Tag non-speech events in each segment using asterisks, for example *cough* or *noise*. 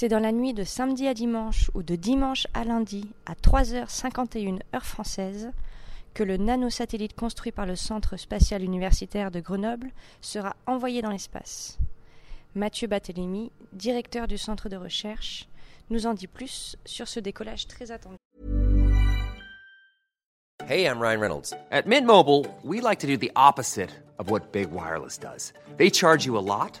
C'est dans la nuit de samedi à dimanche ou de dimanche à lundi à 3h51 heure française que le nanosatellite construit par le Centre spatial universitaire de Grenoble sera envoyé dans l'espace. Mathieu Barthélémy, directeur du centre de recherche, nous en dit plus sur ce décollage très attendu. Hey, I'm Ryan Reynolds. At Mint Mobile, we like to do the opposite of what Big Wireless does. They charge you a lot,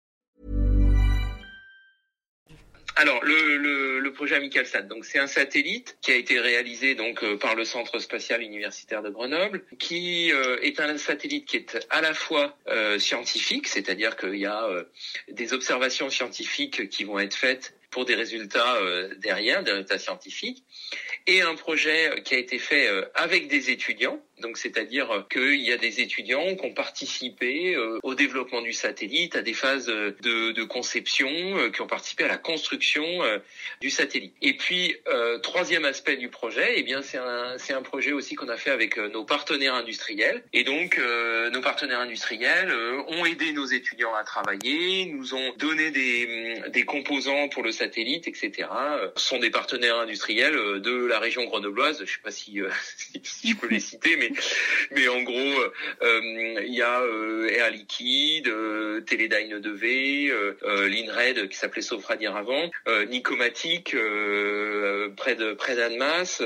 Alors le, le, le projet AmicalSat, donc c'est un satellite qui a été réalisé donc euh, par le Centre spatial universitaire de Grenoble, qui euh, est un satellite qui est à la fois euh, scientifique, c'est-à-dire qu'il y a des observations scientifiques qui vont être faites pour des résultats derrière, des résultats scientifiques, et un projet qui a été fait avec des étudiants. Donc, c'est-à-dire qu'il y a des étudiants qui ont participé euh, au développement du satellite, à des phases de, de conception, euh, qui ont participé à la construction euh, du satellite. Et puis, euh, troisième aspect du projet, eh bien, c'est un, c'est un projet aussi qu'on a fait avec euh, nos partenaires industriels. Et donc, euh, nos partenaires industriels euh, ont aidé nos étudiants à travailler, nous ont donné des, des composants pour le satellite, etc. Euh, Ce sont des partenaires industriels euh, de la région grenobloise. Je sais pas si, euh, *laughs* si je peux les citer, mais *laughs* mais en gros, euh, il y a euh, Air Liquide, euh, Teledyne 2V, euh, euh, l'Inred qui s'appelait Sofradir avant, Nicomatic près de près d'Annemasse,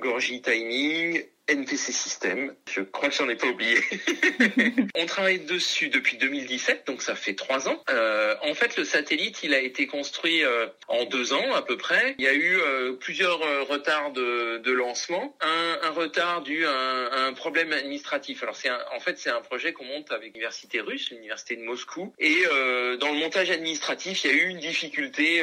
Gorgie Timing. NPC System, je crois que j'en ai pas oublié. *laughs* On travaille dessus depuis 2017, donc ça fait trois ans. Euh, en fait, le satellite, il a été construit euh, en deux ans à peu près. Il y a eu euh, plusieurs retards de, de lancement. Un, un retard dû à un, à un problème administratif. Alors c'est en fait c'est un projet qu'on monte avec l'université russe, l'université de Moscou. Et dans le montage administratif, il y a eu une difficulté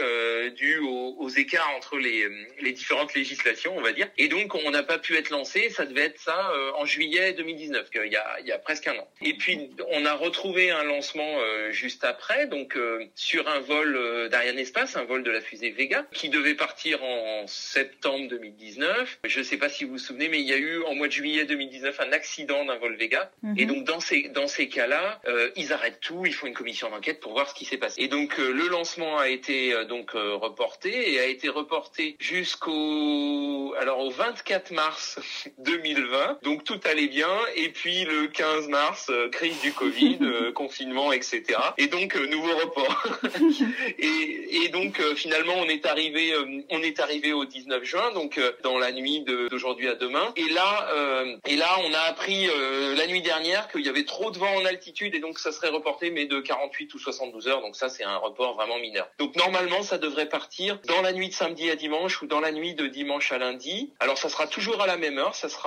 due aux, aux écarts entre les, les différentes législations, on va dire. Et donc on n'a pas pu être lancé. Ça devait être ça euh, en juillet 2019, il y a, il y a presque un an. Et puis on a retrouvé un lancement euh, juste après, donc euh, sur un vol d'Ariane Espace, un vol de la fusée Vega, qui devait partir en septembre 2019. Je ne sais pas si vous vous souvenez, mais il y a eu en mois de juillet 2019 un accident d'un vol Vega. Et donc dans ces dans ces cas-là, ils arrêtent tout, ils font une commission d'enquête pour voir ce qui s'est passé. Et donc le lancement a été donc reporté et a été reporté jusqu'au alors au 24 mars *laughs* 2020. Donc tout allait bien et puis le 15 mars euh, crise du Covid, *laughs* euh, confinement, etc. Et donc euh, nouveau report. *laughs* et, et donc finalement on est arrivé on est arrivé au 19 juin donc dans la nuit de- d'aujourd'hui à demain et là euh, et là on a appris euh, la nuit dernière qu'il y avait trop de vent en altitude et donc ça serait reporté mais de 48 ou 72 heures donc ça c'est un report vraiment mineur. Donc normalement ça devrait partir dans la nuit de samedi à dimanche ou dans la nuit de dimanche à lundi. Alors ça sera toujours à la même heure, ça sera